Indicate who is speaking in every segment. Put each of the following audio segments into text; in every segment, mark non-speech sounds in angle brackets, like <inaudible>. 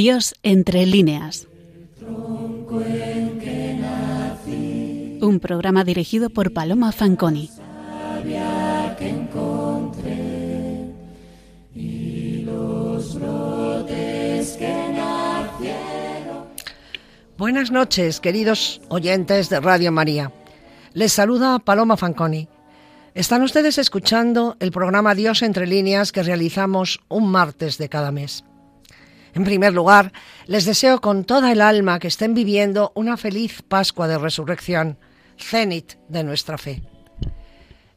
Speaker 1: Dios entre líneas. Un programa dirigido por Paloma Fanconi.
Speaker 2: Buenas noches, queridos oyentes de Radio María. Les saluda Paloma Fanconi. Están ustedes escuchando el programa Dios entre líneas que realizamos un martes de cada mes. En primer lugar, les deseo con toda el alma que estén viviendo una feliz Pascua de Resurrección, cenit de nuestra fe.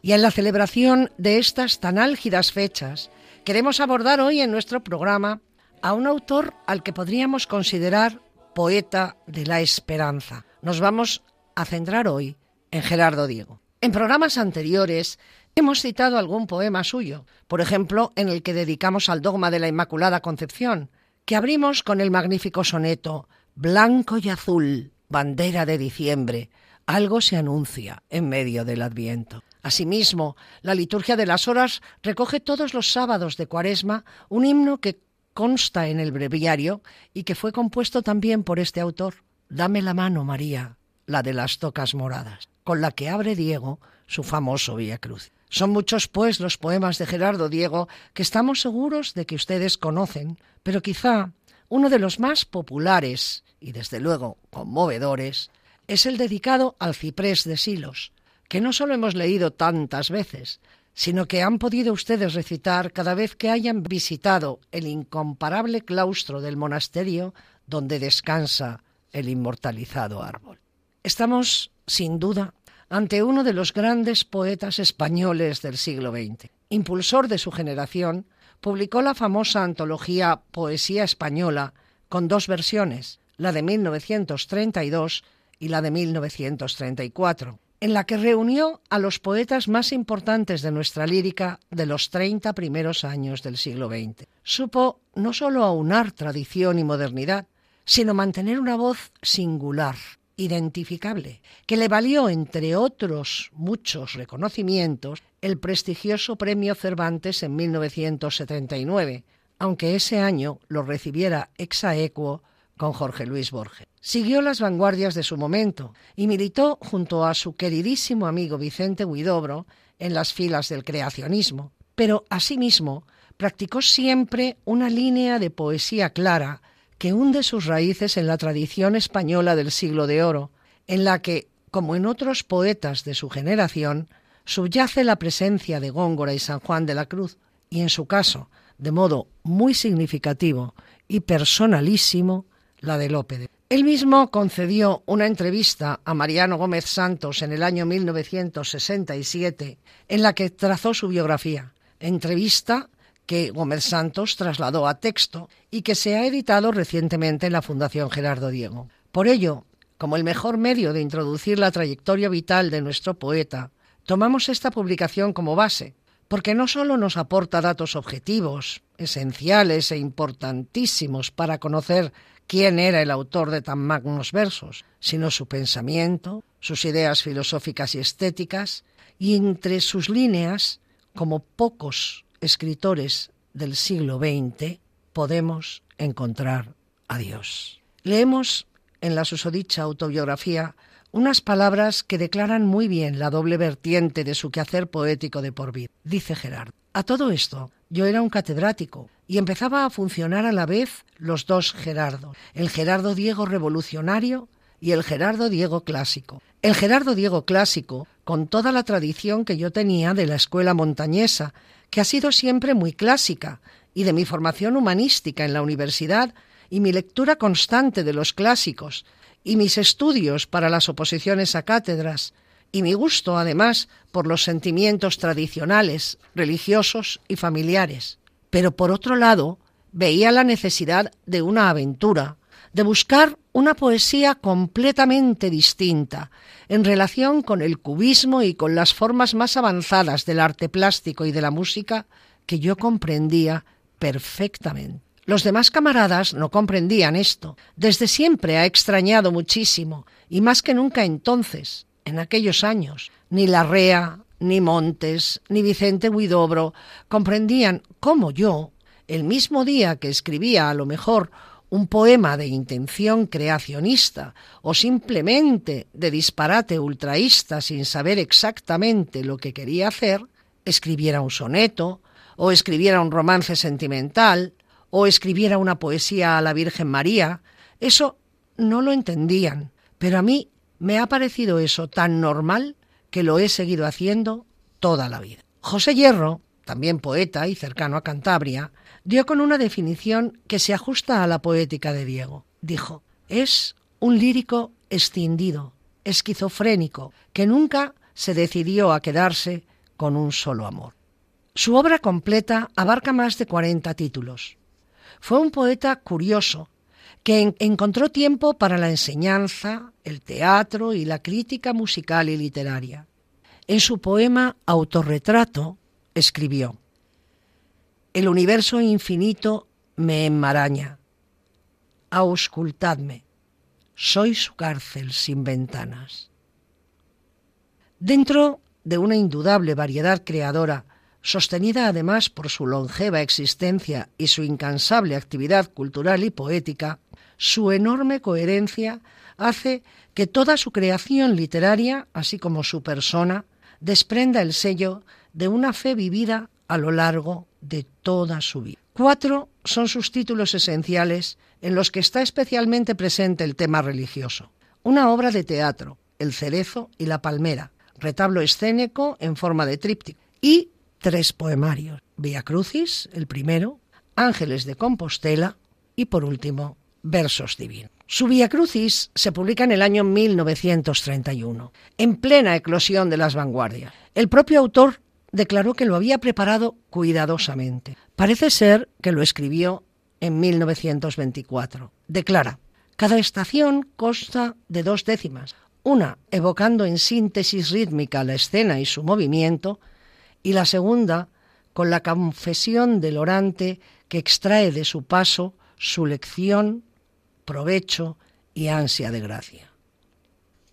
Speaker 2: Y en la celebración de estas tan álgidas fechas, queremos abordar hoy en nuestro programa a un autor al que podríamos considerar poeta de la esperanza. Nos vamos a centrar hoy en Gerardo Diego. En programas anteriores hemos citado algún poema suyo, por ejemplo, en el que dedicamos al dogma de la Inmaculada Concepción, que abrimos con el magnífico soneto Blanco y azul, bandera de diciembre, algo se anuncia en medio del Adviento. Asimismo, la liturgia de las horas recoge todos los sábados de Cuaresma un himno que consta en el breviario y que fue compuesto también por este autor. Dame la mano, María, la de las tocas moradas, con la que abre Diego su famoso Vía Cruz. Son muchos, pues, los poemas de Gerardo Diego que estamos seguros de que ustedes conocen, pero quizá uno de los más populares y, desde luego, conmovedores es el dedicado al ciprés de Silos, que no solo hemos leído tantas veces, sino que han podido ustedes recitar cada vez que hayan visitado el incomparable claustro del monasterio donde descansa el inmortalizado árbol. Estamos, sin duda, ante uno de los grandes poetas españoles del siglo XX. Impulsor de su generación, publicó la famosa antología Poesía Española con dos versiones, la de 1932 y la de 1934, en la que reunió a los poetas más importantes de nuestra lírica de los 30 primeros años del siglo XX. Supo no solo aunar tradición y modernidad, sino mantener una voz singular, identificable, que le valió, entre otros muchos reconocimientos, el prestigioso Premio Cervantes en 1979, aunque ese año lo recibiera ex aequo con Jorge Luis Borges. Siguió las vanguardias de su momento y militó junto a su queridísimo amigo Vicente Huidobro en las filas del creacionismo, pero asimismo practicó siempre una línea de poesía clara que hunde sus raíces en la tradición española del siglo de oro, en la que, como en otros poetas de su generación, subyace la presencia de Góngora y San Juan de la Cruz, y en su caso, de modo muy significativo y personalísimo, la de Lope. Él mismo concedió una entrevista a Mariano Gómez Santos en el año 1967, en la que trazó su biografía, entrevista que Gómez Santos trasladó a texto y que se ha editado recientemente en la Fundación Gerardo Diego. Por ello, como el mejor medio de introducir la trayectoria vital de nuestro poeta, tomamos esta publicación como base, porque no solo nos aporta datos objetivos, esenciales e importantísimos para conocer quién era el autor de tan magnos versos, sino su pensamiento, sus ideas filosóficas y estéticas, y entre sus líneas, como pocos escritores del siglo XX, podemos encontrar a Dios. Leemos en la susodicha autobiografía unas palabras que declaran muy bien la doble vertiente de su quehacer poético de por vida. Dice Gerardo, a todo esto yo era un catedrático y empezaba a funcionar a la vez los dos Gerardo, el Gerardo Diego revolucionario y el Gerardo Diego clásico. El Gerardo Diego clásico, con toda la tradición que yo tenía de la escuela montañesa, que ha sido siempre muy clásica, y de mi formación humanística en la universidad, y mi lectura constante de los clásicos, y mis estudios para las oposiciones a cátedras, y mi gusto, además, por los sentimientos tradicionales, religiosos y familiares. Pero por otro lado, veía la necesidad de una aventura, de buscar una poesía completamente distinta en relación con el cubismo y con las formas más avanzadas del arte plástico y de la música que yo comprendía perfectamente. Los demás camaradas no comprendían esto. Desde siempre ha extrañado muchísimo, y más que nunca entonces, en aquellos años, ni la rea, ni Montes, ni Vicente Huidobro comprendían cómo yo, el mismo día que escribía a lo mejor un poema de intención creacionista o simplemente de disparate ultraísta sin saber exactamente lo que quería hacer, escribiera un soneto, o escribiera un romance sentimental, o escribiera una poesía a la Virgen María, eso no lo entendían, pero a mí me ha parecido eso tan normal que lo he seguido haciendo toda la vida. José Hierro, también poeta y cercano a Cantabria, dio con una definición que se ajusta a la poética de Diego. Dijo, es un lírico escindido, esquizofrénico, que nunca se decidió a quedarse con un solo amor. Su obra completa abarca más de 40 títulos. Fue un poeta curioso, que encontró tiempo para la enseñanza, el teatro y la crítica musical y literaria. En su poema Autorretrato escribió, El universo infinito me enmaraña. Auscultadme, soy su cárcel sin ventanas. Dentro de una indudable variedad creadora, sostenida además por su longeva existencia y su incansable actividad cultural y poética, su enorme coherencia hace que toda su creación literaria, así como su persona, desprenda el sello de una fe vivida a lo largo de toda su vida. Cuatro son sus títulos esenciales en los que está especialmente presente el tema religioso. Una obra de teatro, El cerezo y la palmera, retablo escénico en forma de tríptico, y tres poemarios, Via Crucis, el primero, Ángeles de Compostela y por último, Versos Divinos. Su Via Crucis se publica en el año 1931, en plena eclosión de las vanguardias. El propio autor declaró que lo había preparado cuidadosamente. Parece ser que lo escribió en 1924. Declara, cada estación consta de dos décimas, una evocando en síntesis rítmica la escena y su movimiento, y la segunda con la confesión del orante que extrae de su paso su lección, provecho y ansia de gracia.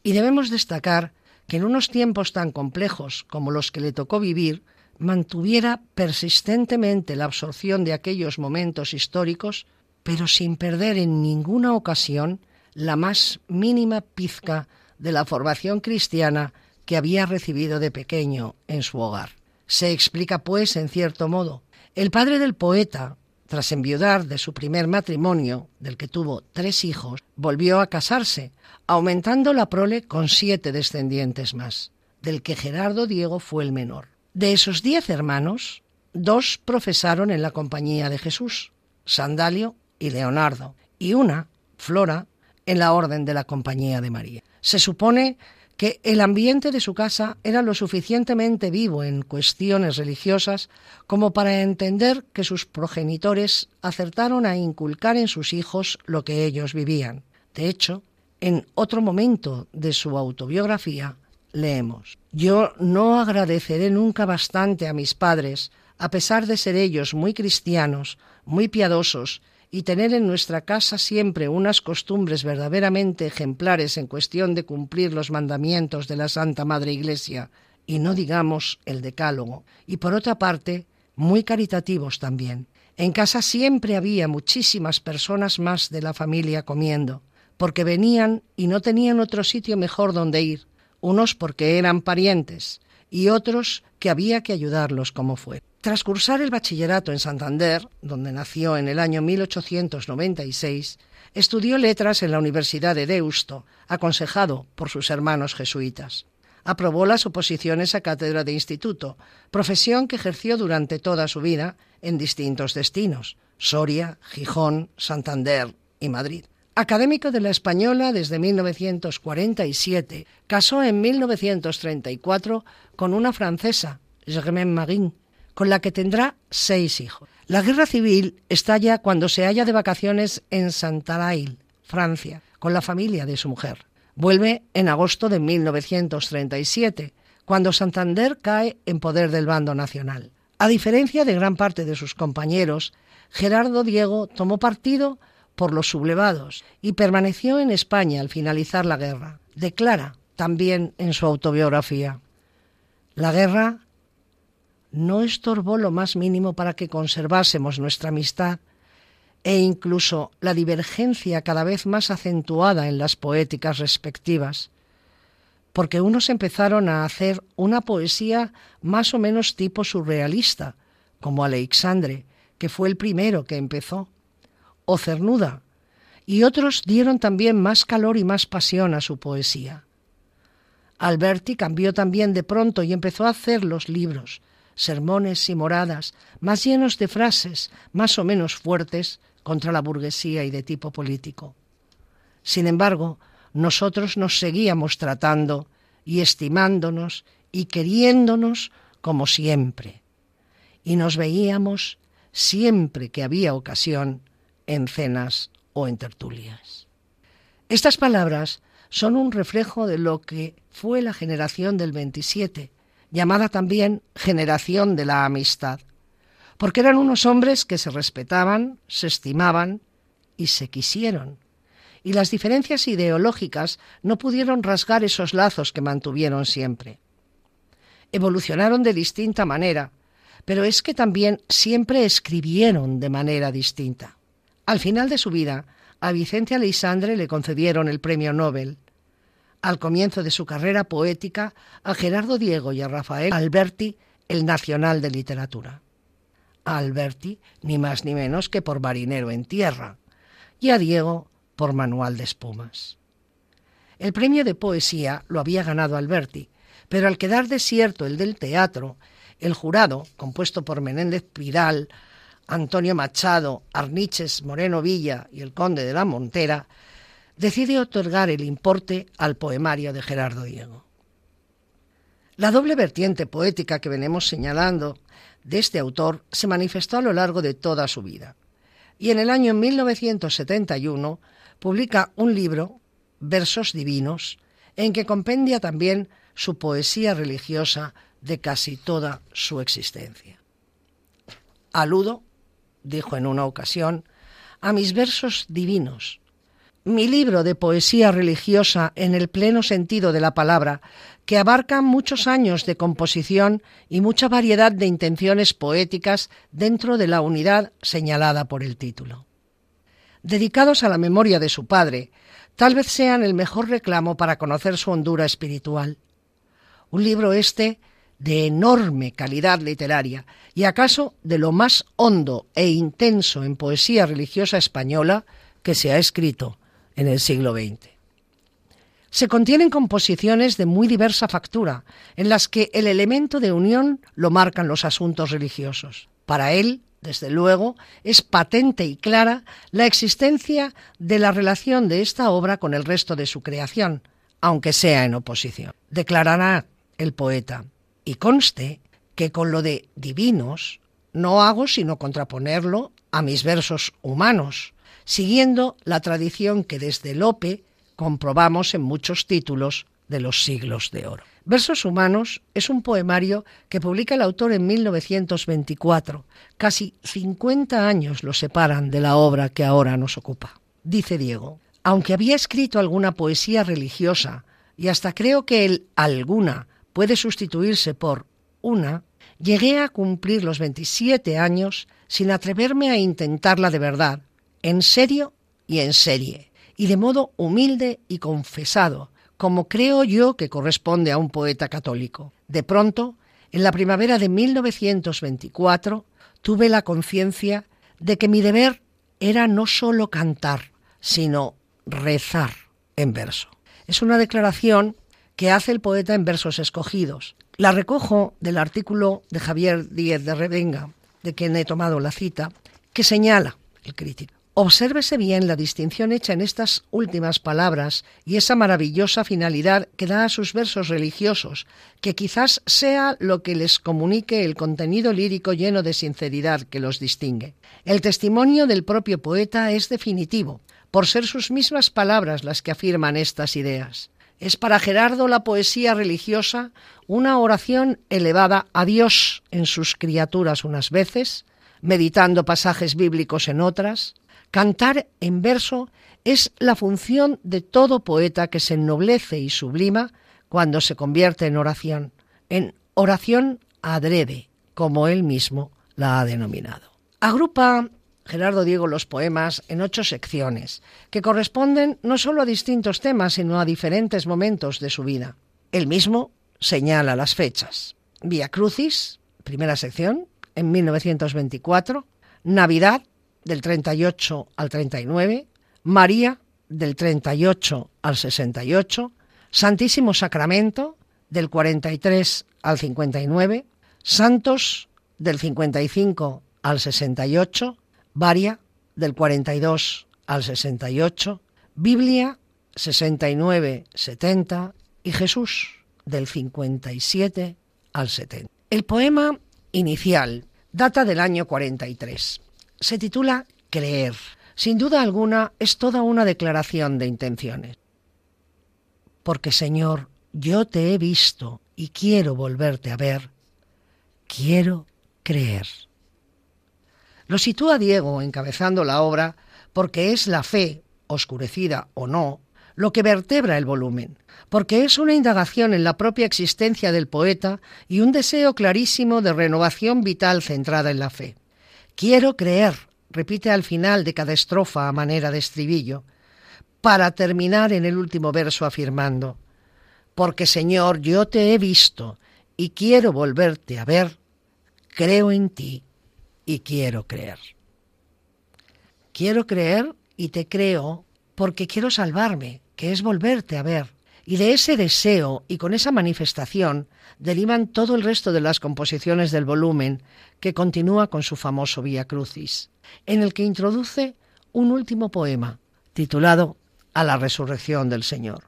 Speaker 2: Y debemos destacar que en unos tiempos tan complejos como los que le tocó vivir, mantuviera persistentemente la absorción de aquellos momentos históricos, pero sin perder en ninguna ocasión la más mínima pizca de la formación cristiana que había recibido de pequeño en su hogar. Se explica, pues, en cierto modo, el padre del poeta, tras enviudar de su primer matrimonio, del que tuvo tres hijos, volvió a casarse, aumentando la prole con siete descendientes más, del que Gerardo Diego fue el menor. De esos diez hermanos, dos profesaron en la compañía de Jesús, Sandalio y Leonardo, y una, Flora, en la orden de la compañía de María. Se supone que el ambiente de su casa era lo suficientemente vivo en cuestiones religiosas como para entender que sus progenitores acertaron a inculcar en sus hijos lo que ellos vivían. De hecho, en otro momento de su autobiografía leemos, Yo no agradeceré nunca bastante a mis padres, a pesar de ser ellos muy cristianos, muy piadosos y tener en nuestra casa siempre unas costumbres verdaderamente ejemplares en cuestión de cumplir los mandamientos de la Santa Madre Iglesia, y no digamos el decálogo, y por otra parte, muy caritativos también. En casa siempre había muchísimas personas más de la familia comiendo, porque venían y no tenían otro sitio mejor donde ir, unos porque eran parientes y otros que había que ayudarlos como fue. Tras cursar el bachillerato en Santander, donde nació en el año 1896, estudió letras en la Universidad de Deusto, aconsejado por sus hermanos jesuitas. Aprobó las oposiciones a cátedra de instituto, profesión que ejerció durante toda su vida en distintos destinos, Soria, Gijón, Santander y Madrid. Académico de la Española desde 1947, casó en 1934 con una francesa, Germaine Marin, con la que tendrá seis hijos. La guerra civil estalla cuando se halla de vacaciones en Santarail, Francia, con la familia de su mujer. Vuelve en agosto de 1937, cuando Santander cae en poder del bando nacional. A diferencia de gran parte de sus compañeros, Gerardo Diego tomó partido por los sublevados y permaneció en España al finalizar la guerra. Declara también en su autobiografía, La guerra no estorbó lo más mínimo para que conservásemos nuestra amistad e incluso la divergencia cada vez más acentuada en las poéticas respectivas, porque unos empezaron a hacer una poesía más o menos tipo surrealista, como Alexandre, que fue el primero que empezó, o Cernuda, y otros dieron también más calor y más pasión a su poesía. Alberti cambió también de pronto y empezó a hacer los libros, sermones y moradas, más llenos de frases más o menos fuertes contra la burguesía y de tipo político. Sin embargo, nosotros nos seguíamos tratando y estimándonos y queriéndonos como siempre. Y nos veíamos siempre que había ocasión en cenas o en tertulias. Estas palabras son un reflejo de lo que fue la generación del 27, llamada también generación de la amistad, porque eran unos hombres que se respetaban, se estimaban y se quisieron. Y las diferencias ideológicas no pudieron rasgar esos lazos que mantuvieron siempre. Evolucionaron de distinta manera, pero es que también siempre escribieron de manera distinta. Al final de su vida, a Vicente Aleixandre le concedieron el premio Nobel. Al comienzo de su carrera poética, a Gerardo Diego y a Rafael Alberti el Nacional de Literatura. A Alberti ni más ni menos que por marinero en tierra y a Diego por manual de espumas. El premio de poesía lo había ganado Alberti, pero al quedar desierto el del teatro, el jurado, compuesto por Menéndez Pidal, Antonio Machado, Arniches Moreno Villa y el conde de la Montera, decide otorgar el importe al poemario de Gerardo Diego. La doble vertiente poética que venimos señalando de este autor se manifestó a lo largo de toda su vida. Y en el año 1971 publica un libro, Versos Divinos, en que compendia también su poesía religiosa de casi toda su existencia. Aludo dijo en una ocasión, a mis versos divinos. Mi libro de poesía religiosa en el pleno sentido de la palabra, que abarca muchos años de composición y mucha variedad de intenciones poéticas dentro de la unidad señalada por el título. Dedicados a la memoria de su padre, tal vez sean el mejor reclamo para conocer su hondura espiritual. Un libro este de enorme calidad literaria y acaso de lo más hondo e intenso en poesía religiosa española que se ha escrito en el siglo XX. Se contienen composiciones de muy diversa factura, en las que el elemento de unión lo marcan los asuntos religiosos. Para él, desde luego, es patente y clara la existencia de la relación de esta obra con el resto de su creación, aunque sea en oposición. Declarará el poeta, y conste que con lo de divinos no hago sino contraponerlo a mis versos humanos, siguiendo la tradición que desde Lope comprobamos en muchos títulos de los siglos de oro. Versos Humanos es un poemario que publica el autor en 1924. Casi 50 años lo separan de la obra que ahora nos ocupa. Dice Diego, aunque había escrito alguna poesía religiosa, y hasta creo que el alguna puede sustituirse por una, llegué a cumplir los 27 años sin atreverme a intentarla de verdad, en serio y en serie, y de modo humilde y confesado, como creo yo que corresponde a un poeta católico. De pronto, en la primavera de 1924, tuve la conciencia de que mi deber era no solo cantar, sino rezar en verso. Es una declaración que hace el poeta en versos escogidos. La recojo del artículo de Javier Díez de Revenga, de quien he tomado la cita, que señala el crítico. Obsérvese bien la distinción hecha en estas últimas palabras y esa maravillosa finalidad que da a sus versos religiosos, que quizás sea lo que les comunique el contenido lírico lleno de sinceridad que los distingue. El testimonio del propio poeta es definitivo, por ser sus mismas palabras las que afirman estas ideas. Es para Gerardo la poesía religiosa una oración elevada a Dios en sus criaturas unas veces, meditando pasajes bíblicos en otras. Cantar en verso es la función de todo poeta que se ennoblece y sublima cuando se convierte en oración, en oración adrede, como él mismo la ha denominado. Agrupa Gerardo Diego los poemas en ocho secciones, que corresponden no solo a distintos temas, sino a diferentes momentos de su vida. Él mismo señala las fechas. Vía Crucis, primera sección, en 1924, Navidad, del 38 al 39, María, del 38 al 68, Santísimo Sacramento, del 43 al 59, Santos, del 55 al 68, Varia, del 42 al 68, Biblia, 69-70 y Jesús, del 57 al 70. El poema inicial data del año 43. Se titula Creer. Sin duda alguna es toda una declaración de intenciones. Porque Señor, yo te he visto y quiero volverte a ver. Quiero creer. Lo sitúa Diego encabezando la obra porque es la fe, oscurecida o no, lo que vertebra el volumen, porque es una indagación en la propia existencia del poeta y un deseo clarísimo de renovación vital centrada en la fe. Quiero creer, repite al final de cada estrofa a manera de estribillo, para terminar en el último verso afirmando, porque Señor, yo te he visto y quiero volverte a ver, creo en ti y quiero creer. Quiero creer y te creo porque quiero salvarme, que es volverte a ver. Y de ese deseo y con esa manifestación derivan todo el resto de las composiciones del volumen, que continúa con su famoso Vía Crucis, en el que introduce un último poema, titulado A la resurrección del Señor.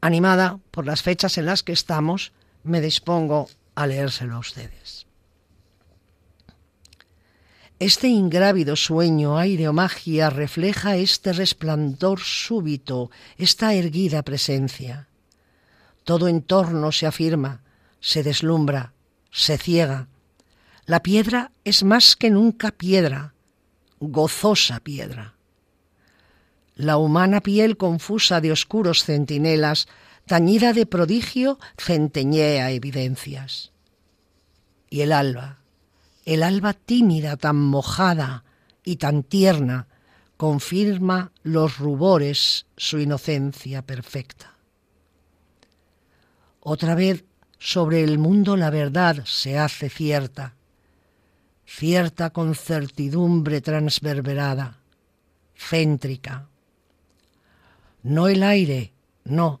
Speaker 2: Animada por las fechas en las que estamos, me dispongo a leérselo a ustedes. Este ingrávido sueño, aire o magia refleja este resplandor súbito, esta erguida presencia. Todo en torno se afirma, se deslumbra, se ciega. La piedra es más que nunca piedra, gozosa piedra. La humana piel confusa de oscuros centinelas, tañida de prodigio, centeñea evidencias. Y el alba, el alba tímida, tan mojada y tan tierna, confirma los rubores su inocencia perfecta. Otra vez sobre el mundo la verdad se hace cierta, cierta con certidumbre transverberada, céntrica. No el aire, no,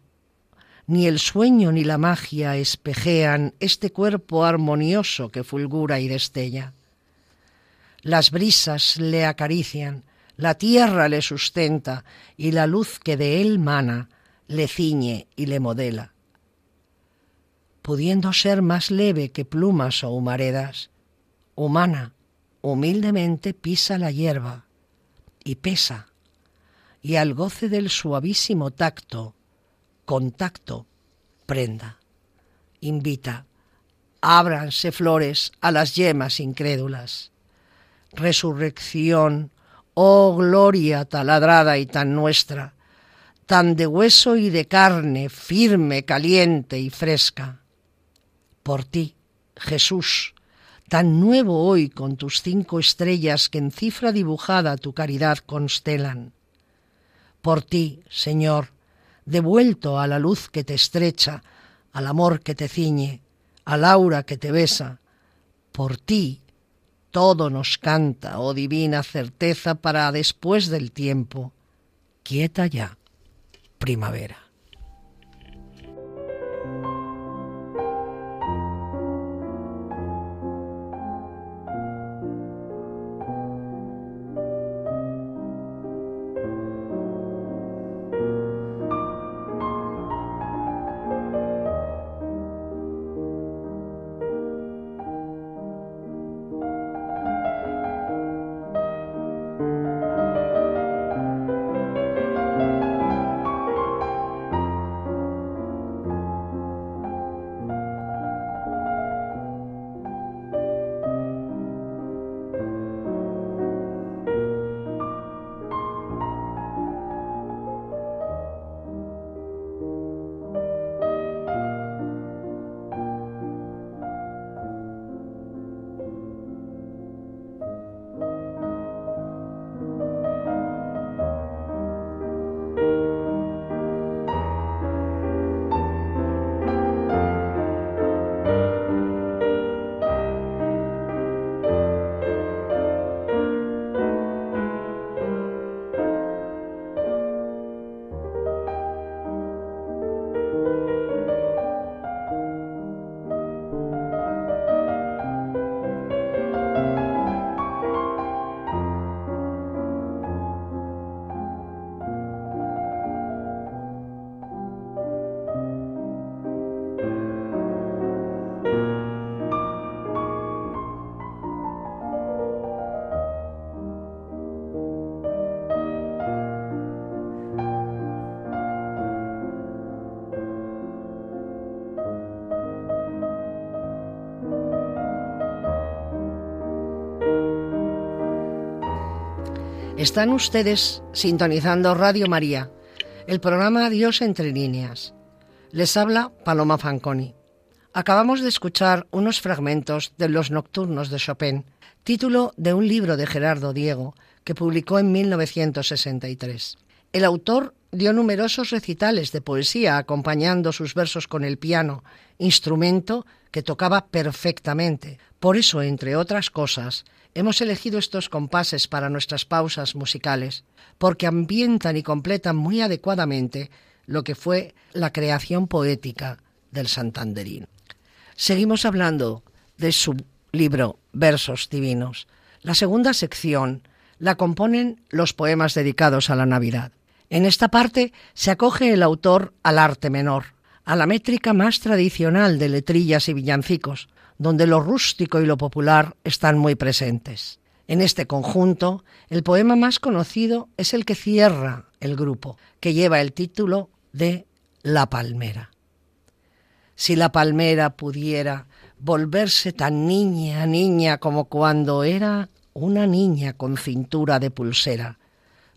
Speaker 2: ni el sueño ni la magia espejean este cuerpo armonioso que fulgura y destella. Las brisas le acarician, la tierra le sustenta y la luz que de él mana le ciñe y le modela. Pudiendo ser más leve que plumas o humaredas, humana, humildemente pisa la hierba y pesa, y al goce del suavísimo tacto contacto, prenda. Invita, ábranse flores a las yemas incrédulas. Resurrección, oh gloria taladrada y tan nuestra, tan de hueso y de carne, firme, caliente y fresca. Por ti, Jesús, tan nuevo hoy con tus cinco estrellas que en cifra dibujada tu caridad constelan. Por ti, Señor, devuelto a la luz que te estrecha, al amor que te ciñe, al aura que te besa. Por ti todo nos canta, oh divina certeza, para después del tiempo. Quieta ya, primavera. Están ustedes sintonizando Radio María, el programa Dios entre líneas. Les habla Paloma Fanconi. Acabamos de escuchar unos fragmentos de Los Nocturnos de Chopin, título de un libro de Gerardo Diego que publicó en 1963. El autor dio numerosos recitales de poesía acompañando sus versos con el piano, instrumento que tocaba perfectamente. Por eso, entre otras cosas, hemos elegido estos compases para nuestras pausas musicales, porque ambientan y completan muy adecuadamente lo que fue la creación poética del Santanderín. Seguimos hablando de su libro Versos Divinos. La segunda sección la componen los poemas dedicados a la Navidad. En esta parte se acoge el autor al arte menor, a la métrica más tradicional de letrillas y villancicos, donde lo rústico y lo popular están muy presentes. En este conjunto, el poema más conocido es el que cierra el grupo, que lleva el título de La Palmera. Si la palmera pudiera volverse tan niña, niña como cuando era una niña con cintura de pulsera,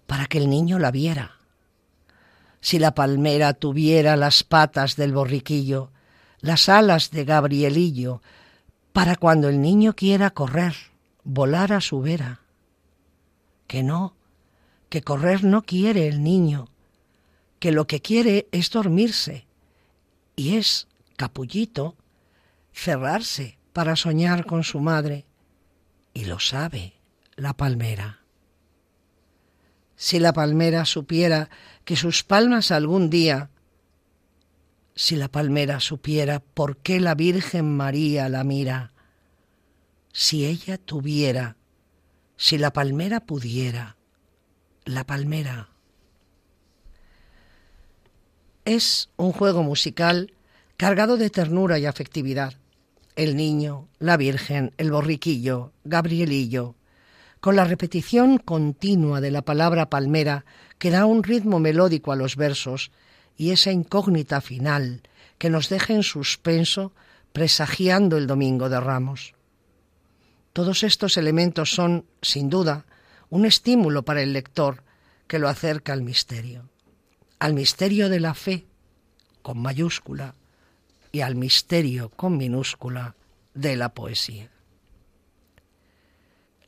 Speaker 2: para que el niño la viera si la palmera tuviera las patas del borriquillo, las alas de Gabrielillo, para cuando el niño quiera correr, volar a su vera. Que no, que correr no quiere el niño, que lo que quiere es dormirse, y es, capullito, cerrarse para soñar con su madre, y lo sabe la palmera. Si la palmera supiera que sus palmas algún día, si la palmera supiera por qué la Virgen María la mira, si ella tuviera, si la palmera pudiera, la palmera. Es un juego musical cargado de ternura y afectividad. El niño, la Virgen, el borriquillo, Gabrielillo, con la repetición continua de la palabra palmera que da un ritmo melódico a los versos y esa incógnita final que nos deja en suspenso presagiando el Domingo de Ramos. Todos estos elementos son, sin duda, un estímulo para el lector que lo acerca al misterio, al misterio de la fe, con mayúscula, y al misterio, con minúscula, de la poesía.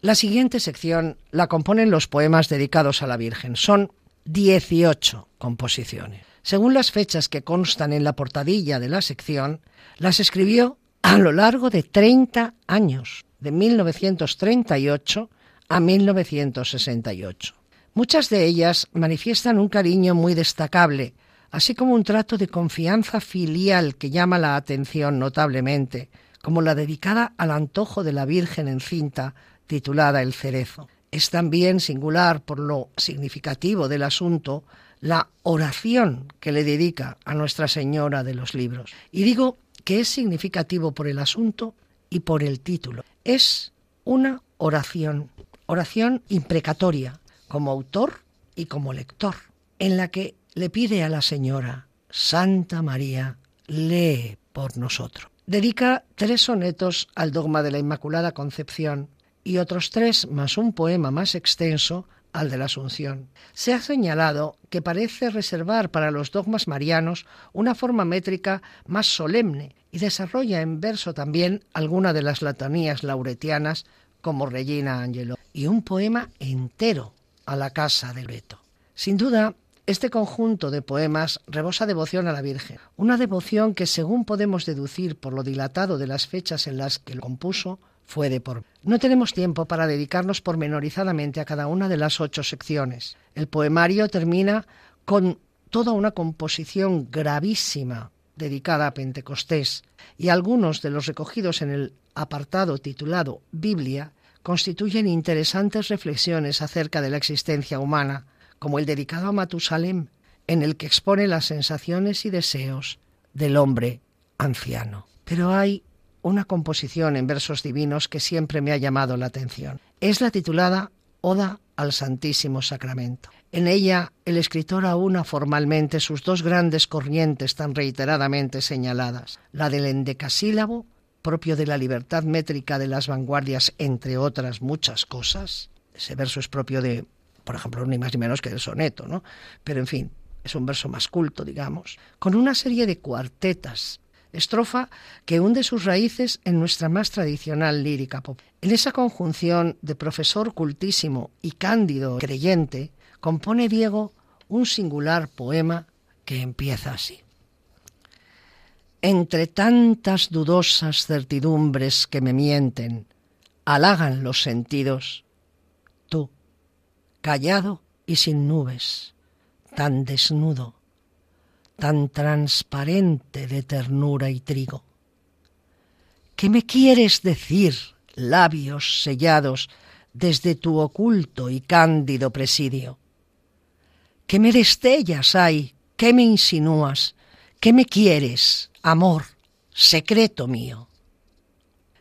Speaker 2: La siguiente sección la componen los poemas dedicados a la Virgen. Son 18 composiciones. Según las fechas que constan en la portadilla de la sección, las escribió a lo largo de 30 años, de 1938 a 1968. Muchas de ellas manifiestan un cariño muy destacable, así como un trato de confianza filial que llama la atención notablemente, como la dedicada al antojo de la Virgen encinta titulada El cerezo. Es también singular por lo significativo del asunto la oración que le dedica a Nuestra Señora de los Libros. Y digo que es significativo por el asunto y por el título. Es una oración, oración imprecatoria, como autor y como lector, en la que le pide a la Señora, Santa María, lee por nosotros. Dedica tres sonetos al dogma de la Inmaculada Concepción y otros tres más un poema más extenso al de la Asunción. Se ha señalado que parece reservar para los dogmas marianos una forma métrica más solemne y desarrolla en verso también alguna de las latanías lauretianas como Regina Angelo y un poema entero a la casa del Beto. Sin duda, este conjunto de poemas rebosa devoción a la Virgen, una devoción que según podemos deducir por lo dilatado de las fechas en las que lo compuso, de por. No tenemos tiempo para dedicarnos pormenorizadamente a cada una de las ocho secciones. El poemario termina con toda una composición gravísima dedicada a Pentecostés y algunos de los recogidos en el apartado titulado Biblia constituyen interesantes reflexiones acerca de la existencia humana, como el dedicado a Matusalem, en el que expone las sensaciones y deseos del hombre anciano. Pero hay una composición en versos divinos que siempre me ha llamado la atención. Es la titulada Oda al Santísimo Sacramento. En ella el escritor aúna formalmente sus dos grandes corrientes tan reiteradamente señaladas, la del endecasílabo, propio de la libertad métrica de las vanguardias, entre otras muchas cosas. Ese verso es propio de por ejemplo, ni más ni menos que el soneto, ¿no? Pero en fin, es un verso más culto, digamos, con una serie de cuartetas, estrofa que hunde sus raíces en nuestra más tradicional lírica pop. En esa conjunción de profesor cultísimo y cándido creyente, compone Diego un singular poema que empieza así. Entre tantas dudosas certidumbres que me mienten, halagan los sentidos, tú, callado y sin nubes, tan desnudo, tan transparente de ternura y trigo. ¿Qué me quieres decir, labios sellados desde tu oculto y cándido presidio? ¿Qué me destellas hay? ¿Qué me insinúas? ¿Qué me quieres, amor, secreto mío?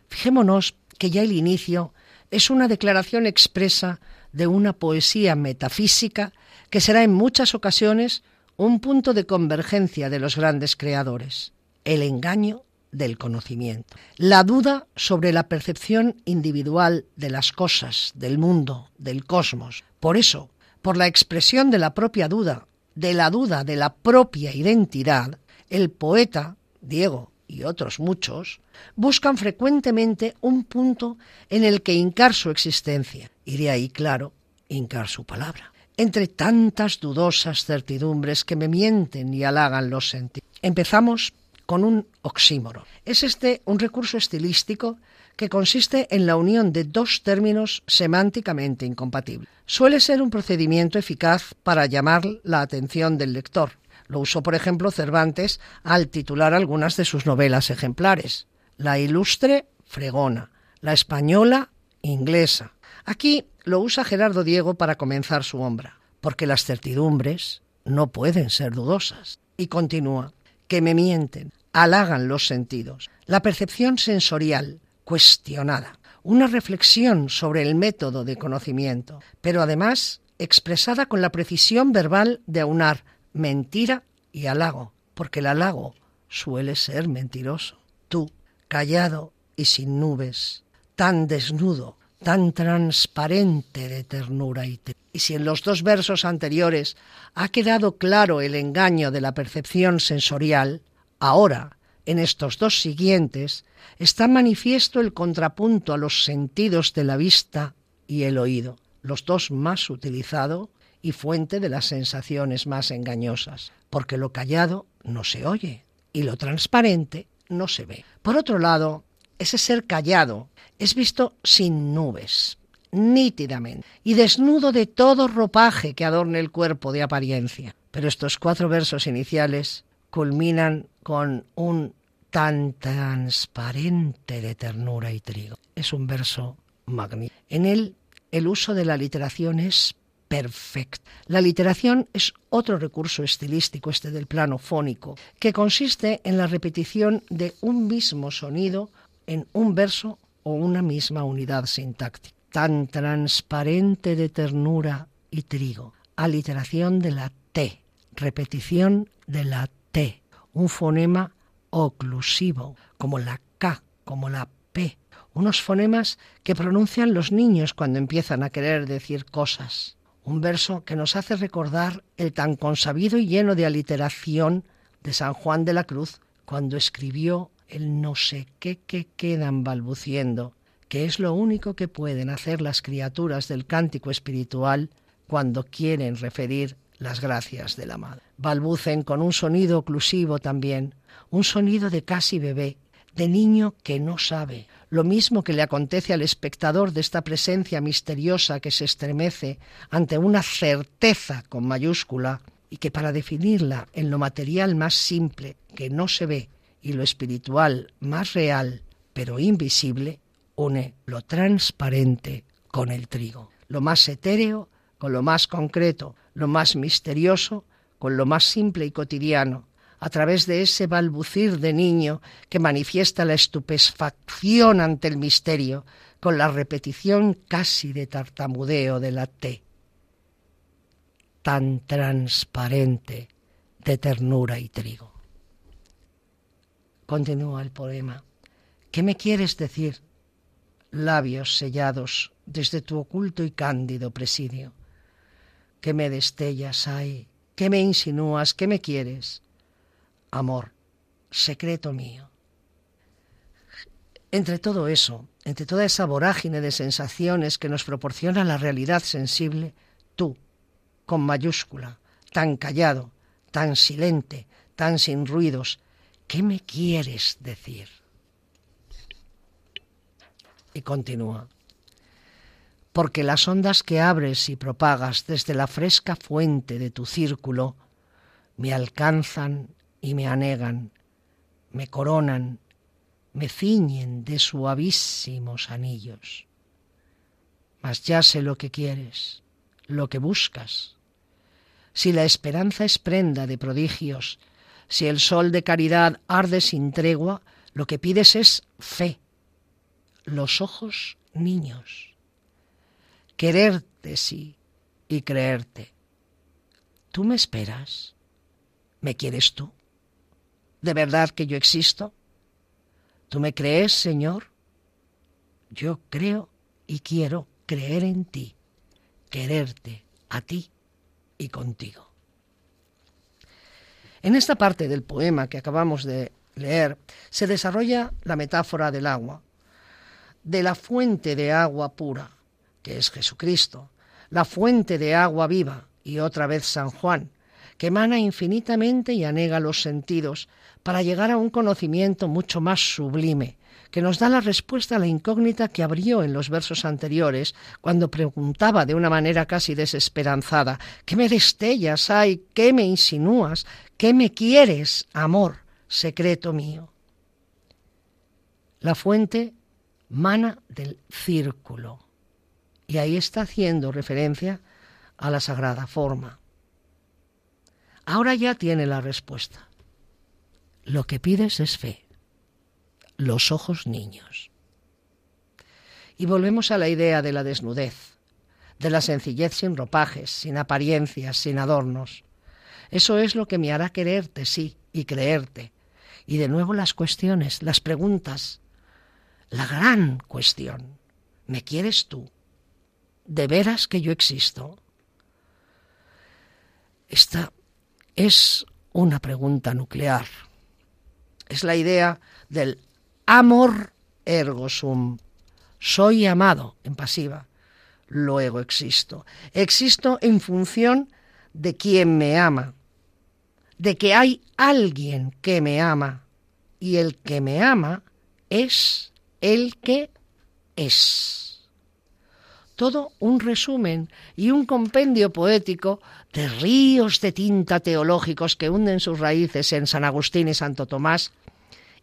Speaker 2: Fijémonos que ya el inicio es una declaración expresa de una poesía metafísica que será en muchas ocasiones un punto de convergencia de los grandes creadores, el engaño del conocimiento, la duda sobre la percepción individual de las cosas, del mundo, del cosmos. Por eso, por la expresión de la propia duda, de la duda de la propia identidad, el poeta, Diego y otros muchos, buscan frecuentemente un punto en el que hincar su existencia, y de ahí, claro, hincar su palabra entre tantas dudosas certidumbres que me mienten y halagan los sentidos. Empezamos con un oxímoro. Es este un recurso estilístico que consiste en la unión de dos términos semánticamente incompatibles. Suele ser un procedimiento eficaz para llamar la atención del lector. Lo usó, por ejemplo, Cervantes al titular algunas de sus novelas ejemplares. La ilustre, fregona. La española, inglesa. Aquí lo usa Gerardo Diego para comenzar su obra, porque las certidumbres no pueden ser dudosas. Y continúa, que me mienten, halagan los sentidos, la percepción sensorial, cuestionada, una reflexión sobre el método de conocimiento, pero además expresada con la precisión verbal de aunar mentira y halago, porque el halago suele ser mentiroso. Tú, callado y sin nubes, tan desnudo, tan transparente de ternura y Y si en los dos versos anteriores ha quedado claro el engaño de la percepción sensorial, ahora, en estos dos siguientes, está manifiesto el contrapunto a los sentidos de la vista y el oído, los dos más utilizados y fuente de las sensaciones más engañosas, porque lo callado no se oye y lo transparente no se ve. Por otro lado, ese ser callado es visto sin nubes, nítidamente, y desnudo de todo ropaje que adorne el cuerpo de apariencia. Pero estos cuatro versos iniciales culminan con un tan transparente de ternura y trigo. Es un verso magnífico. En él el uso de la literación es perfecto. La literación es otro recurso estilístico, este del plano fónico, que consiste en la repetición de un mismo sonido en un verso o una misma unidad sintáctica, tan transparente de ternura y trigo, aliteración de la T, repetición de la T, un fonema oclusivo, como la K, como la P, unos fonemas que pronuncian los niños cuando empiezan a querer decir cosas. Un verso que nos hace recordar el tan consabido y lleno de aliteración de San Juan de la Cruz cuando escribió el no sé qué que quedan balbuciendo, que es lo único que pueden hacer las criaturas del cántico espiritual cuando quieren referir las gracias de la madre. Balbucen con un sonido oclusivo también, un sonido de casi bebé, de niño que no sabe, lo mismo que le acontece al espectador de esta presencia misteriosa que se estremece ante una certeza con mayúscula y que para definirla en lo material más simple, que no se ve, y lo espiritual más real, pero invisible, une lo transparente con el trigo, lo más etéreo con lo más concreto, lo más misterioso con lo más simple y cotidiano, a través de ese balbucir de niño que manifiesta la estupefacción ante el misterio, con la repetición casi de tartamudeo de la T, tan transparente de ternura y trigo. Continúa el poema. ¿Qué me quieres decir? Labios sellados desde tu oculto y cándido presidio. ¿Qué me destellas hay? ¿Qué me insinúas? ¿Qué me quieres? Amor, secreto mío. Entre todo eso, entre toda esa vorágine de sensaciones que nos proporciona la realidad sensible, tú, con mayúscula, tan callado, tan silente, tan sin ruidos, ¿qué me quieres decir? Y continúa. Porque las ondas que abres y propagas desde la fresca fuente de tu círculo me alcanzan y me anegan, me coronan me ciñen de suavísimos anillos. Mas ya sé lo que quieres, lo que buscas. Si la esperanza es prenda de prodigios, si el sol de caridad arde sin tregua, lo que pides es fe, los ojos niños. Quererte sí y creerte. ¿Tú me esperas? ¿Me quieres tú? ¿De verdad que yo existo? ¿Tú me crees, Señor? Yo creo y quiero creer en ti, quererte a ti y contigo. En esta parte del poema que acabamos de leer se desarrolla la metáfora del agua, de la fuente de agua pura, que es Jesucristo, la fuente de agua viva y otra vez San Juan, que emana infinitamente y anega los sentidos para llegar a un conocimiento mucho más sublime, que nos da la respuesta a la incógnita que abrió en los versos anteriores, cuando preguntaba de una manera casi desesperanzada, ¿qué me destellas hay? ¿Qué me insinúas? ¿Qué me quieres, amor, secreto mío? La fuente mana del círculo, y ahí está haciendo referencia a la sagrada forma. Ahora ya tiene la respuesta. Lo que pides es fe, los ojos niños. Y volvemos a la idea de la desnudez, de la sencillez sin ropajes, sin apariencias, sin adornos. Eso es lo que me hará quererte, sí, y creerte. Y de nuevo las cuestiones, las preguntas. La gran cuestión. ¿Me quieres tú? ¿De veras que yo existo? Esta es una pregunta nuclear. Es la idea del amor ergo sum. Soy amado en pasiva, luego existo. Existo en función de quien me ama, de que hay alguien que me ama, y el que me ama es el que es todo un resumen y un compendio poético de ríos de tinta teológicos que hunden sus raíces en San Agustín y Santo Tomás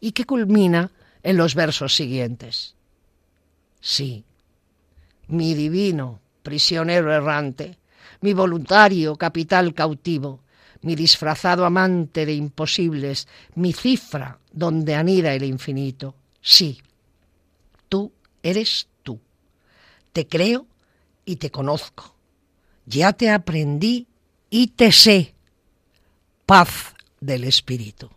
Speaker 2: y que culmina en los versos siguientes. Sí, mi divino prisionero errante, mi voluntario capital cautivo, mi disfrazado amante de imposibles, mi cifra donde anida el infinito. Sí, tú eres te creo y te conozco. Ya te aprendí y te sé. Paz del Espíritu.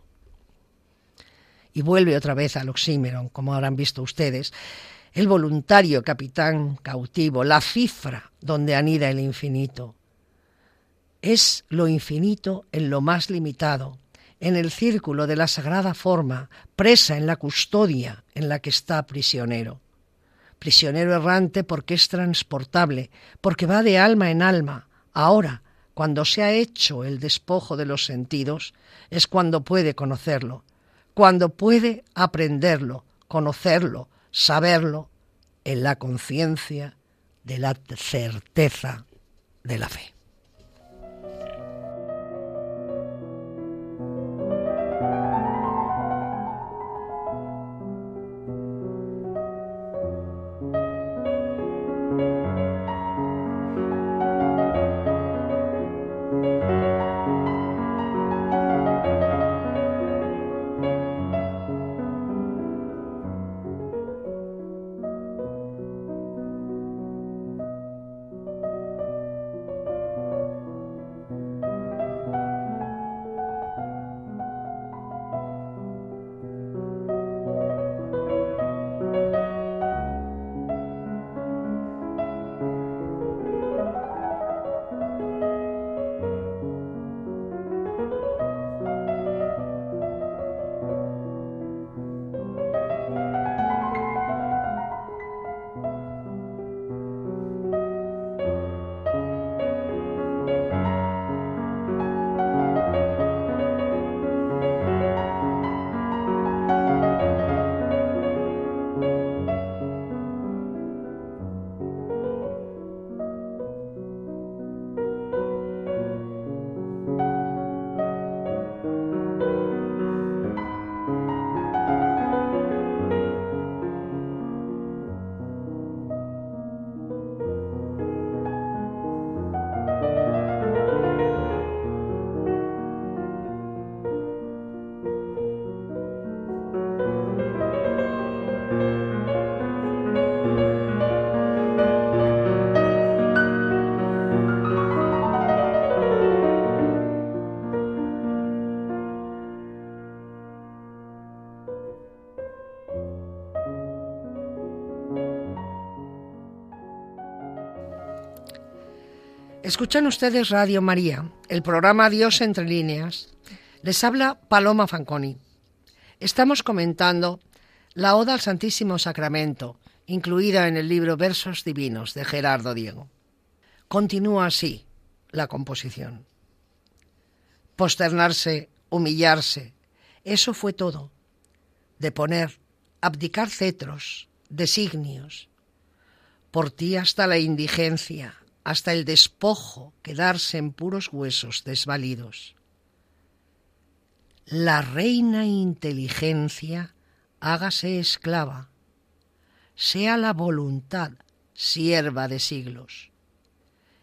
Speaker 2: Y vuelve otra vez al oxímeron, como habrán visto ustedes, el voluntario capitán cautivo, la cifra donde anida el infinito. Es lo infinito en lo más limitado, en el círculo de la sagrada forma, presa en la custodia en la que está prisionero prisionero errante porque es transportable, porque va de alma en alma. Ahora, cuando se ha hecho el despojo de los sentidos, es cuando puede conocerlo, cuando puede aprenderlo, conocerlo, saberlo, en la conciencia de la certeza de la fe. Escuchan ustedes Radio María, el programa Dios entre líneas. Les habla Paloma Fanconi. Estamos comentando la Oda al Santísimo Sacramento, incluida en el libro Versos Divinos de Gerardo Diego. Continúa así la composición. Posternarse, humillarse, eso fue todo. De poner, abdicar cetros, designios. Por ti hasta la indigencia, hasta el despojo, quedarse en puros huesos desvalidos. La reina inteligencia hágase esclava, sea la voluntad sierva de siglos,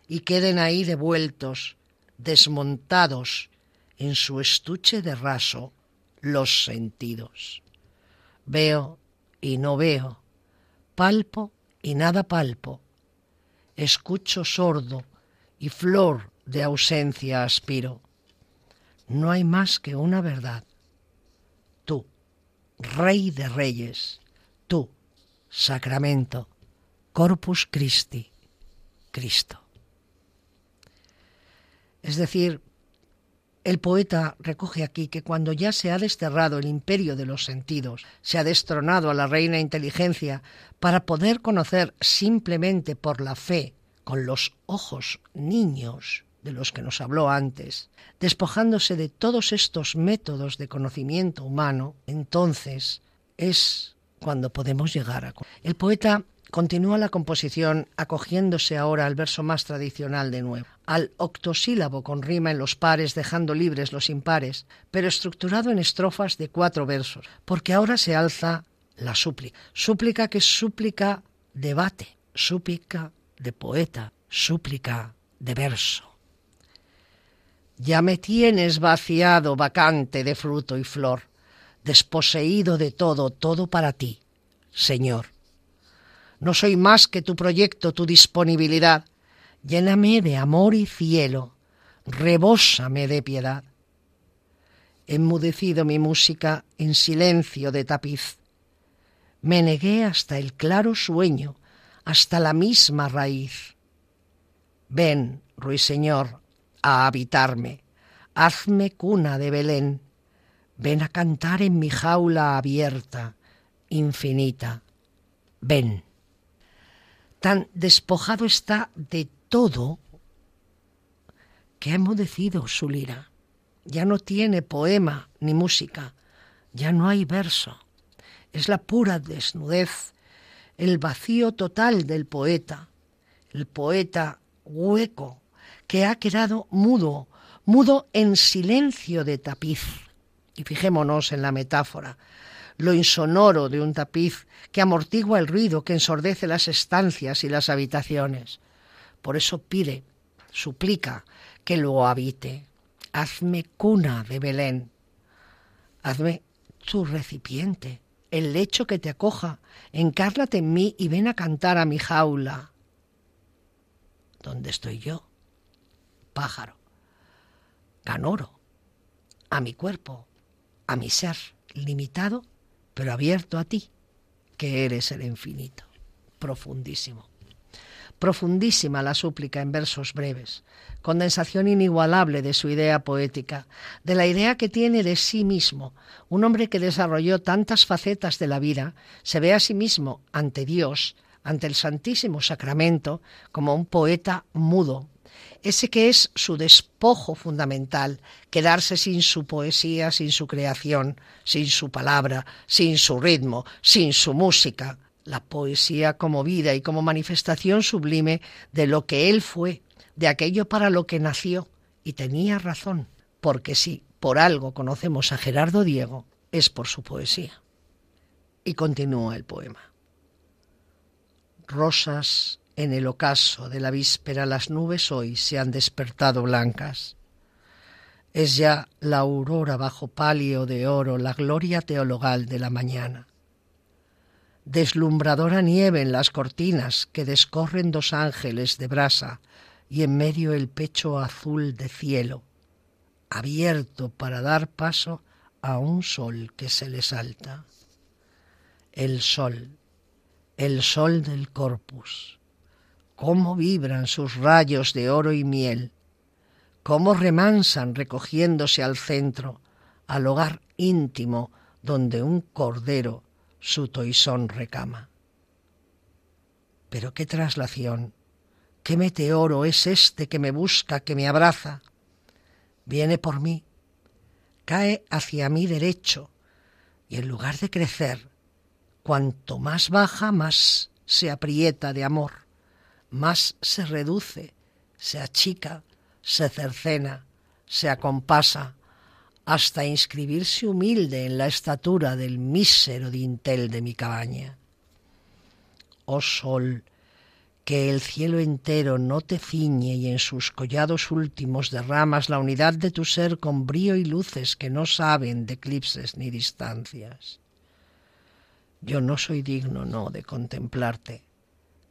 Speaker 2: y queden ahí devueltos, desmontados en su estuche de raso los sentidos. Veo y no veo, palpo y nada palpo, escucho sordo y flor de ausencia aspiro. No hay más que una verdad. Tú, Rey de Reyes, tú, Sacramento, Corpus Christi, Cristo. Es decir, el poeta recoge aquí que cuando ya se ha desterrado el imperio de los sentidos, se ha destronado a la reina inteligencia para poder conocer simplemente por la fe, con los ojos niños de los que nos habló antes, despojándose de todos estos métodos de conocimiento humano, entonces es cuando podemos llegar a... El poeta Continúa la composición acogiéndose ahora al verso más tradicional de nuevo, al octosílabo con rima en los pares dejando libres los impares, pero estructurado en estrofas de cuatro versos, porque ahora se alza la súplica, súplica que súplica debate, súplica de poeta, súplica de verso. Ya me tienes vaciado, vacante de fruto y flor, desposeído de todo, todo para ti, Señor no soy más que tu proyecto, tu disponibilidad. Lléname de amor y cielo, rebósame de piedad. Enmudecido mi música en silencio de tapiz. Me negué hasta el claro sueño, hasta la misma raíz. Ven, ruiseñor, a habitarme, hazme cuna de Belén, ven a cantar en mi jaula abierta, infinita. Ven tan despojado está de todo que ha emudecido su lira. Ya no tiene poema ni música, ya no hay verso. Es la pura desnudez, el vacío total del poeta, el poeta hueco que ha quedado mudo, mudo en silencio de tapiz. Y fijémonos en la metáfora lo insonoro de un tapiz que amortigua el ruido que ensordece las estancias y las habitaciones. Por eso pide, suplica que lo habite. Hazme cuna de Belén. Hazme tu recipiente, el lecho que te acoja. Encárnate en mí y ven a cantar a mi jaula. ¿Dónde estoy yo? Pájaro, canoro, a mi cuerpo, a mi ser limitado pero abierto a ti, que eres el infinito. Profundísimo. Profundísima la súplica en versos breves, condensación inigualable de su idea poética, de la idea que tiene de sí mismo. Un hombre que desarrolló tantas facetas de la vida se ve a sí mismo ante Dios, ante el Santísimo Sacramento, como un poeta mudo, ese que es su despojo fundamental, quedarse sin su poesía, sin su creación, sin su palabra, sin su ritmo, sin su música. La poesía como vida y como manifestación sublime de lo que él fue, de aquello para lo que nació. Y tenía razón, porque si por algo conocemos a Gerardo Diego, es por su poesía. Y continúa el poema. Rosas en el ocaso de la víspera las nubes hoy se han despertado blancas. Es ya la aurora bajo palio de oro, la gloria teologal de la mañana. Deslumbradora nieve en las cortinas que descorren dos ángeles de brasa y en medio el pecho azul de cielo, abierto para dar paso a un sol que se le salta. El sol, el sol del corpus cómo vibran sus rayos de oro y miel, cómo remansan recogiéndose al centro, al hogar íntimo donde un cordero su toisón recama. Pero qué traslación, qué meteoro es este que me busca, que me abraza. Viene por mí, cae hacia mí derecho, y en lugar de crecer, cuanto más baja, más se aprieta de amor, más se reduce, se achica, se cercena, se acompasa, hasta inscribirse humilde en la estatura del mísero dintel de mi cabaña. Oh sol, que el cielo entero no te ciñe y en sus collados últimos derramas la unidad de tu ser con brío y luces que no saben de eclipses ni distancias. Yo no soy digno, no, de contemplarte,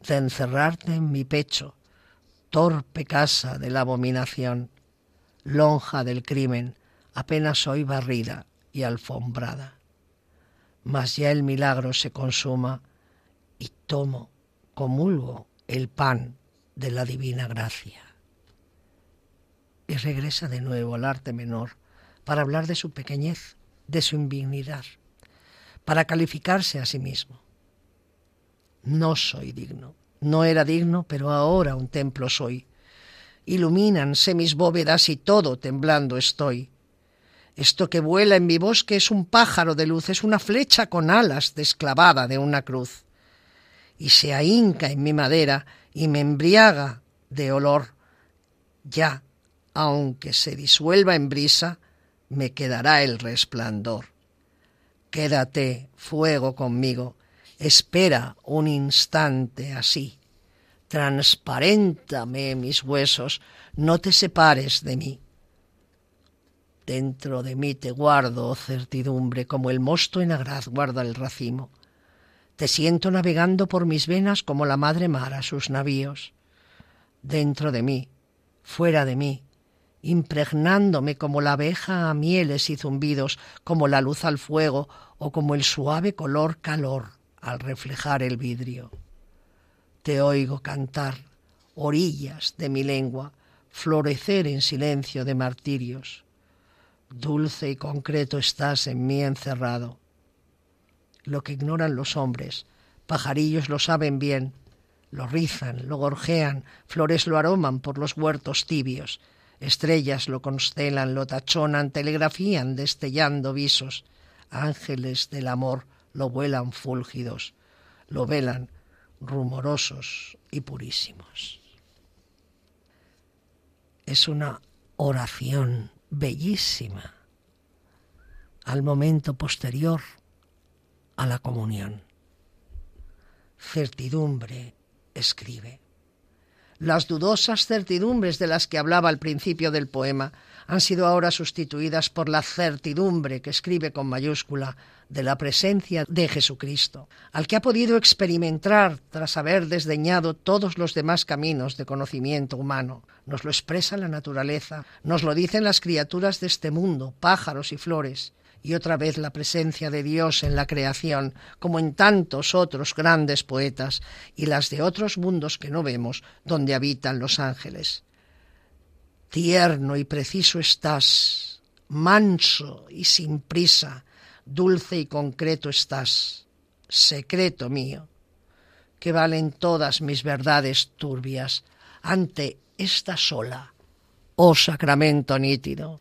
Speaker 2: de encerrarte en mi pecho, torpe casa de la abominación, lonja del crimen, apenas soy barrida y alfombrada. Mas ya el milagro se consuma y tomo, comulgo el pan de la divina gracia. Y regresa de nuevo al arte menor para hablar de su pequeñez, de su indignidad, para calificarse a sí mismo. No soy digno, no era digno, pero ahora un templo soy. Ilumínanse mis bóvedas y todo temblando estoy esto que vuela en mi bosque es un pájaro de luz, es una flecha con alas desclavada de una cruz. Y se ahinca en mi madera y me embriaga de olor. Ya, aunque se disuelva en brisa, me quedará el resplandor. Quédate, fuego, conmigo, espera un instante así. Transparéntame mis huesos, no te separes de mí. Dentro de mí te guardo, oh certidumbre, como el mosto en agraz guarda el racimo. Te siento navegando por mis venas como la madre mar a sus navíos. Dentro de mí, fuera de mí, impregnándome como la abeja a mieles y zumbidos, como la luz al fuego o como el suave color calor al reflejar el vidrio. Te oigo cantar, orillas de mi lengua, florecer en silencio de martirios dulce y concreto estás en mí encerrado. Lo que ignoran los hombres, pajarillos lo saben bien, lo rizan, lo gorjean, flores lo aroman por los huertos tibios, estrellas lo constelan, lo tachonan, telegrafían destellando visos, ángeles del amor lo vuelan fúlgidos, lo velan rumorosos y purísimos. Es una oración bellísima al momento posterior a la comunión. Certidumbre, escribe. Las dudosas certidumbres de las que hablaba al principio del poema han sido ahora sustituidas por la certidumbre que escribe con mayúscula de la presencia de Jesucristo, al que ha podido experimentar tras haber desdeñado todos los demás caminos de conocimiento humano. Nos lo expresa la naturaleza, nos lo dicen las criaturas de este mundo, pájaros y flores, y otra vez la presencia de Dios en la creación, como en tantos otros grandes poetas, y las de otros mundos que no vemos, donde habitan los ángeles. Tierno y preciso estás, manso y sin prisa, dulce y concreto estás, secreto mío, que valen todas mis verdades turbias ante esta sola, oh sacramento nítido.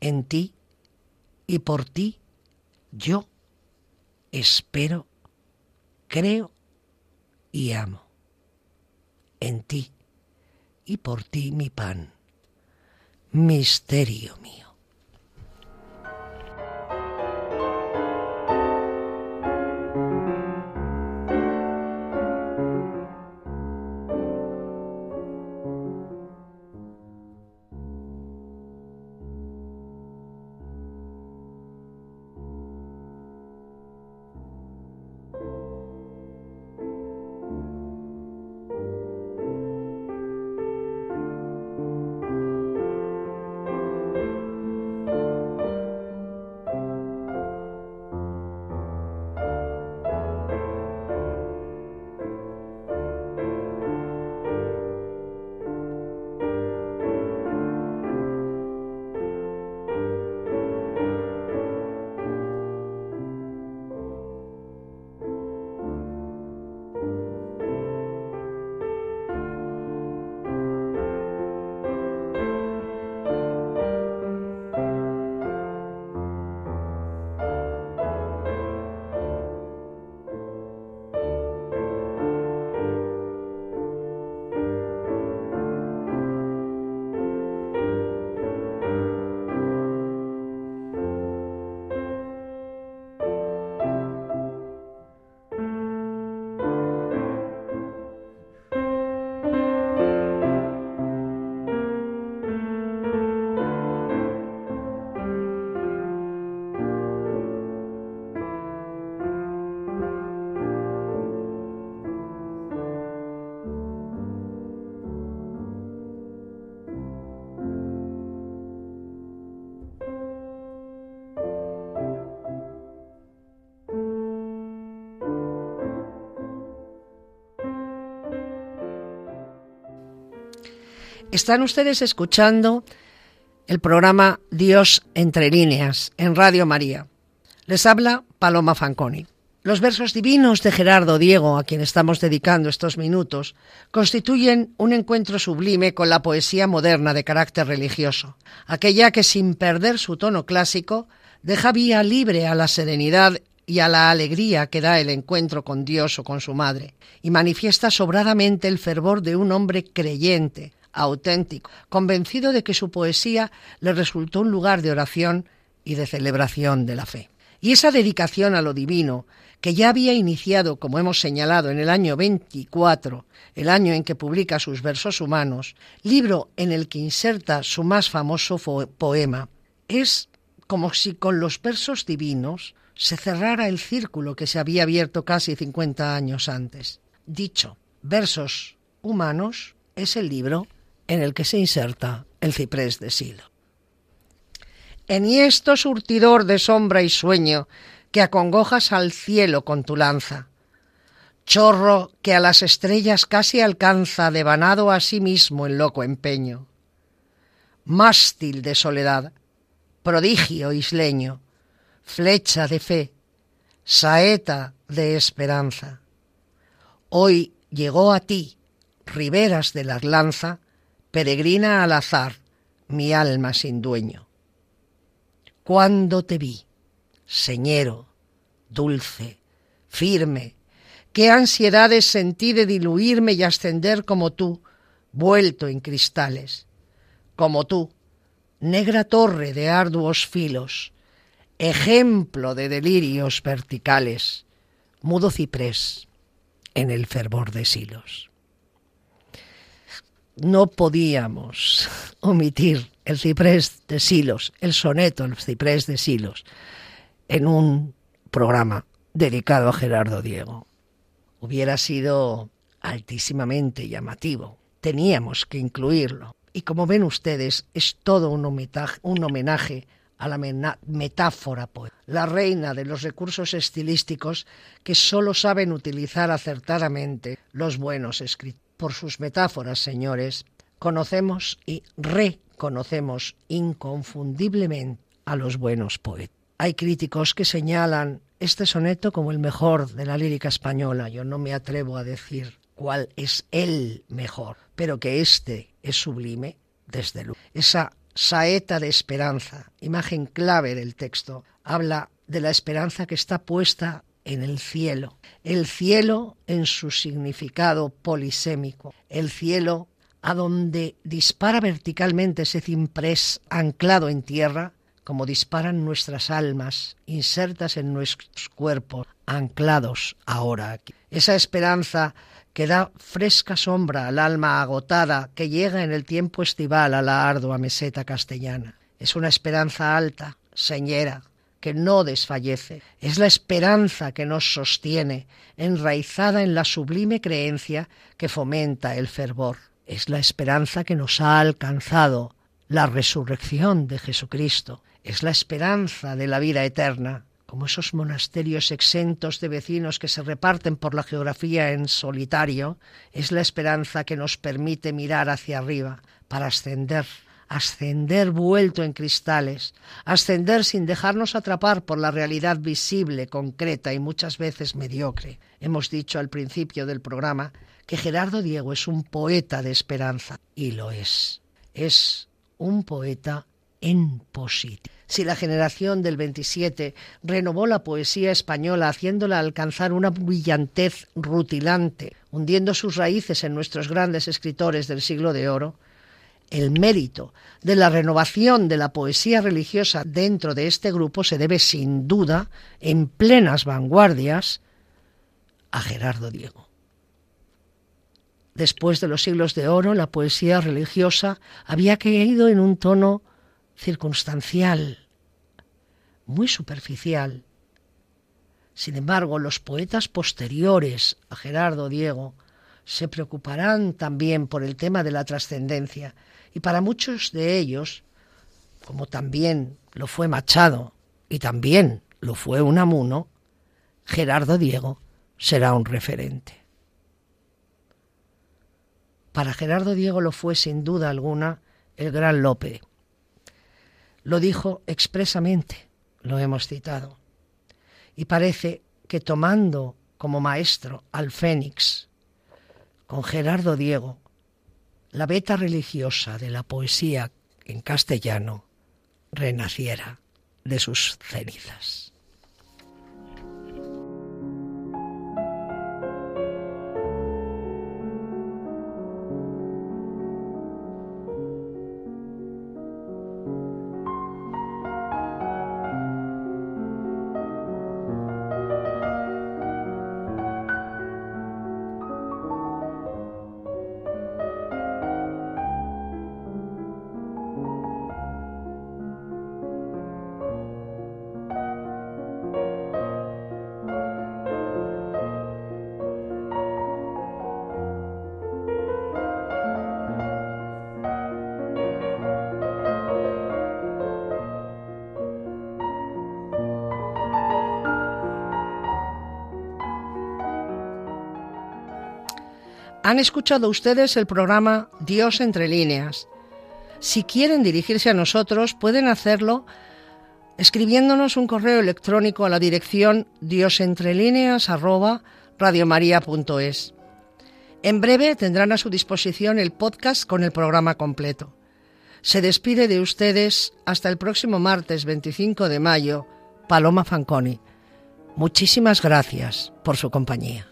Speaker 2: En ti y por ti yo espero, creo y amo. En ti y por ti mi pan, misterio mío. Están ustedes escuchando el programa Dios entre líneas en Radio María. Les habla Paloma Fanconi. Los versos divinos de Gerardo Diego, a quien estamos dedicando estos minutos, constituyen un encuentro sublime con la poesía moderna de carácter religioso, aquella que sin perder su tono clásico deja vía libre a la serenidad y a la alegría que da el encuentro con Dios o con su madre, y manifiesta sobradamente el fervor de un hombre creyente, auténtico, convencido de que su poesía le resultó un lugar de oración y de celebración de la fe. Y esa dedicación a lo divino, que ya había iniciado, como hemos señalado, en el año 24, el año en que publica sus versos humanos, libro en el que inserta su más famoso poema, es como si con los versos divinos se cerrara el círculo que se había abierto casi 50 años antes. Dicho, versos humanos es el libro en el que se inserta el ciprés de silo. Enhiesto surtidor de sombra y sueño, que acongojas al cielo con tu lanza, chorro que a las estrellas casi alcanza, devanado a sí mismo en loco empeño, mástil de soledad, prodigio isleño, flecha de fe, saeta de esperanza. Hoy llegó a ti, riberas de la lanza, peregrina al azar, mi alma sin dueño. Cuando te vi, señero, dulce, firme, qué ansiedades sentí de diluirme y ascender como tú, vuelto en cristales, como tú, negra torre de arduos filos, ejemplo de delirios verticales, mudo ciprés en el fervor de silos no podíamos <laughs> omitir el ciprés de Silos, el soneto, el ciprés de Silos, en un programa dedicado a Gerardo Diego. Hubiera sido altísimamente llamativo. Teníamos que incluirlo. Y como ven ustedes, es todo un homenaje, a la metáfora, la reina de los recursos estilísticos que solo saben utilizar acertadamente los buenos escritores por sus metáforas, señores, conocemos y reconocemos inconfundiblemente a los buenos poetas. Hay críticos que señalan este soneto como el mejor de la lírica española. Yo no me atrevo a decir cuál es el mejor, pero que este es sublime, desde luego. Esa saeta de esperanza, imagen clave del texto, habla de la esperanza que está puesta en el cielo. El cielo en su significado polisémico. El cielo a donde dispara verticalmente ese cimprés anclado en tierra, como disparan nuestras almas, insertas en nuestros cuerpos, anclados ahora aquí. Esa esperanza que da fresca sombra al alma agotada que llega en el tiempo estival a la ardua meseta castellana. Es una esperanza alta, señera, que no desfallece, es la esperanza que nos sostiene, enraizada en la sublime creencia que fomenta el fervor. Es la esperanza que nos ha alcanzado, la resurrección de Jesucristo. Es la esperanza de la vida eterna, como esos monasterios exentos de vecinos que se reparten por la geografía en solitario, es la esperanza que nos permite mirar hacia arriba para ascender ascender vuelto en cristales, ascender sin dejarnos atrapar por la realidad visible, concreta y muchas veces mediocre. Hemos dicho al principio del programa que Gerardo Diego es un poeta de esperanza, y lo es. Es un poeta en positivo. Si la generación del 27 renovó la poesía española haciéndola alcanzar una brillantez rutilante, hundiendo sus raíces en nuestros grandes escritores del siglo de oro, el mérito de la renovación de la poesía religiosa dentro de este grupo se debe sin duda, en plenas vanguardias, a Gerardo Diego. Después de los siglos de oro, la poesía religiosa había caído en un tono circunstancial, muy superficial. Sin embargo, los poetas posteriores a Gerardo Diego se preocuparán también por el tema de la trascendencia y para muchos de ellos, como también lo fue Machado y también lo fue Unamuno, Gerardo Diego será un referente. Para Gerardo Diego lo fue sin duda alguna el gran Lope. Lo dijo expresamente, lo hemos citado. Y parece que tomando como maestro al Fénix, con Gerardo Diego, la beta religiosa de la poesía en castellano renaciera de sus cenizas. Han escuchado ustedes el programa Dios entre líneas. Si quieren dirigirse a nosotros, pueden hacerlo escribiéndonos un correo electrónico a la dirección diosentrelíneas@radiomaria.es. En breve tendrán a su disposición el podcast con el programa completo. Se despide de ustedes hasta el próximo martes 25 de mayo, Paloma Fanconi. Muchísimas gracias por su compañía.